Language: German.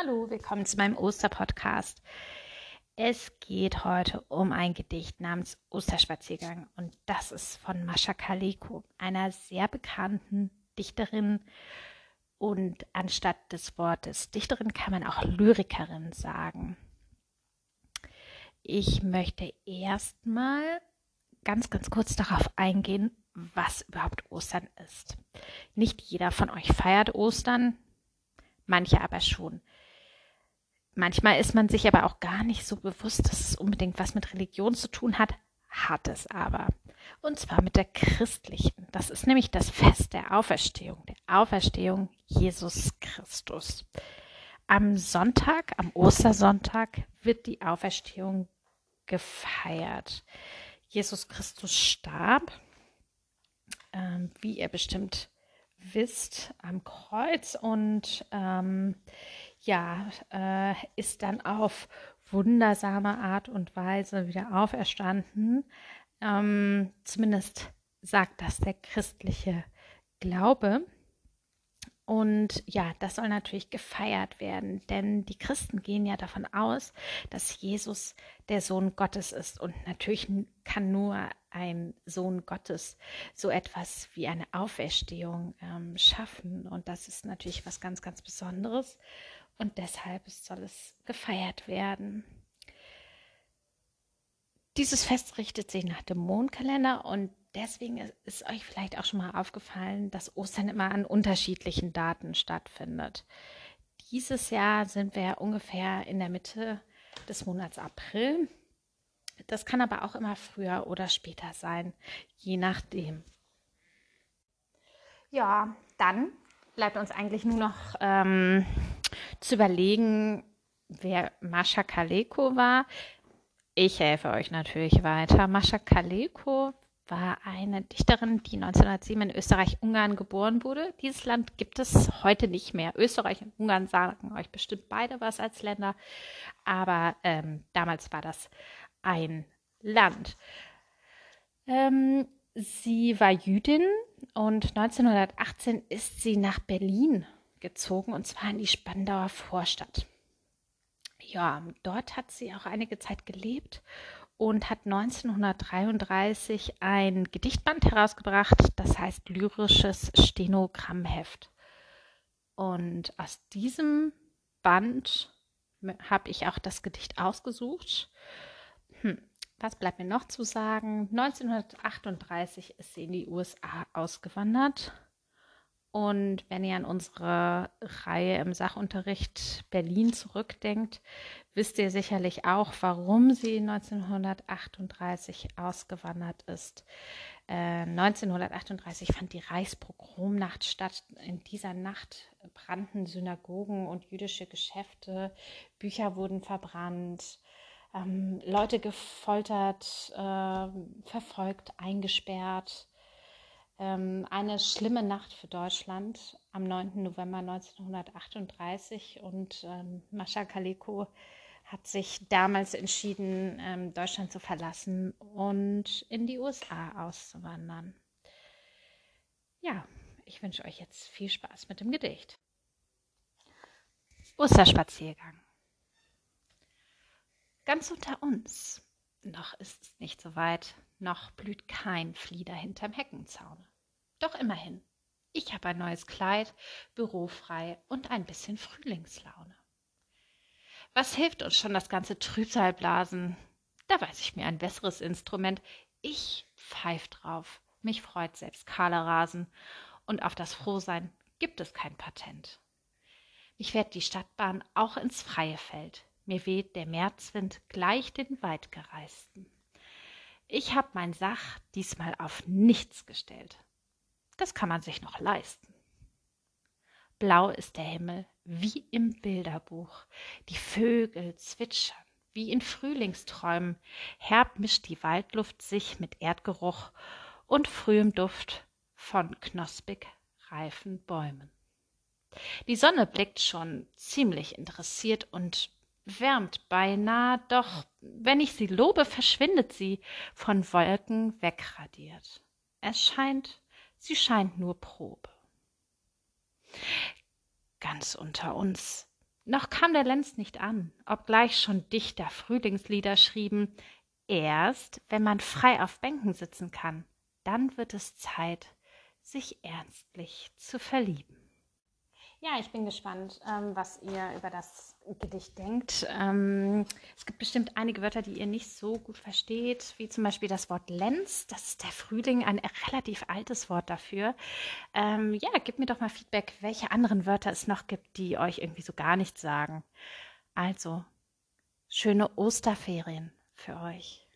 Hallo, willkommen zu meinem Osterpodcast. Es geht heute um ein Gedicht namens Osterspaziergang und das ist von Mascha Kaleko, einer sehr bekannten Dichterin und anstatt des Wortes Dichterin kann man auch Lyrikerin sagen. Ich möchte erstmal ganz, ganz kurz darauf eingehen, was überhaupt Ostern ist. Nicht jeder von euch feiert Ostern, manche aber schon. Manchmal ist man sich aber auch gar nicht so bewusst, dass es unbedingt was mit Religion zu tun hat, hat es aber. Und zwar mit der christlichen. Das ist nämlich das Fest der Auferstehung, der Auferstehung Jesus Christus. Am Sonntag, am Ostersonntag, wird die Auferstehung gefeiert. Jesus Christus starb, ähm, wie ihr bestimmt wisst, am Kreuz und ähm, ja, äh, ist dann auf wundersame Art und Weise wieder auferstanden. Ähm, zumindest sagt das der christliche Glaube. Und ja, das soll natürlich gefeiert werden, denn die Christen gehen ja davon aus, dass Jesus der Sohn Gottes ist. Und natürlich kann nur ein Sohn Gottes so etwas wie eine Auferstehung ähm, schaffen. Und das ist natürlich was ganz, ganz Besonderes und deshalb soll es gefeiert werden. Dieses Fest richtet sich nach dem Mondkalender und deswegen ist euch vielleicht auch schon mal aufgefallen, dass Ostern immer an unterschiedlichen Daten stattfindet. Dieses Jahr sind wir ungefähr in der Mitte des Monats April. Das kann aber auch immer früher oder später sein, je nachdem. Ja, dann bleibt uns eigentlich nur noch ähm, zu überlegen, wer Mascha Kaleko war. Ich helfe euch natürlich weiter. Mascha Kaleko war eine Dichterin, die 1907 in Österreich-Ungarn geboren wurde. Dieses Land gibt es heute nicht mehr. Österreich und Ungarn sagen euch bestimmt beide was als Länder, aber ähm, damals war das ein Land. Ähm, sie war Jüdin und 1918 ist sie nach Berlin gezogen und zwar in die Spandauer Vorstadt. Ja, dort hat sie auch einige Zeit gelebt und hat 1933 ein Gedichtband herausgebracht, das heißt Lyrisches Stenogrammheft. Und aus diesem Band habe ich auch das Gedicht ausgesucht. Hm, was bleibt mir noch zu sagen? 1938 ist sie in die USA ausgewandert und wenn ihr an unsere Reihe im Sachunterricht Berlin zurückdenkt, wisst ihr sicherlich auch, warum sie 1938 ausgewandert ist. Äh, 1938 fand die Reichspogromnacht statt. In dieser Nacht brannten Synagogen und jüdische Geschäfte, Bücher wurden verbrannt, ähm, Leute gefoltert, äh, verfolgt, eingesperrt ähm, eine schlimme Nacht für Deutschland am 9. November 1938 und ähm, Mascha Kaleko hat sich damals entschieden, ähm, Deutschland zu verlassen und in die USA auszuwandern. Ja, ich wünsche euch jetzt viel Spaß mit dem Gedicht. Osterspaziergang. Ganz unter uns, noch ist es nicht so weit, noch blüht kein Flieder hinterm Heckenzaune. Doch immerhin, ich habe ein neues Kleid, bürofrei und ein bisschen Frühlingslaune. Was hilft uns schon das ganze Trübsalblasen? Da weiß ich mir ein besseres Instrument. Ich pfeif drauf. Mich freut selbst kahle Rasen. Und auf das Frohsein gibt es kein Patent. Mich fährt die Stadtbahn auch ins freie Feld. Mir weht der Märzwind gleich den Weitgereisten. Ich hab mein Sach diesmal auf nichts gestellt. Das kann man sich noch leisten. Blau ist der Himmel, wie im Bilderbuch. Die Vögel zwitschern, wie in Frühlingsträumen. Herb mischt die Waldluft sich mit Erdgeruch und frühem Duft von knospig reifen Bäumen. Die Sonne blickt schon ziemlich interessiert und wärmt beinahe, doch wenn ich sie lobe, verschwindet sie, von Wolken wegradiert. Es scheint, sie scheint nur Probe. Ganz unter uns, Noch kam der Lenz nicht an, obgleich schon Dichter Frühlingslieder schrieben. Erst, wenn man frei auf Bänken sitzen kann, dann wird es Zeit, sich ernstlich zu verlieben. Ja, ich bin gespannt, ähm, was ihr über das Gedicht denkt. Ähm, es gibt bestimmt einige Wörter, die ihr nicht so gut versteht, wie zum Beispiel das Wort Lenz. Das ist der Frühling, ein relativ altes Wort dafür. Ähm, ja, gebt mir doch mal Feedback, welche anderen Wörter es noch gibt, die euch irgendwie so gar nichts sagen. Also, schöne Osterferien für euch.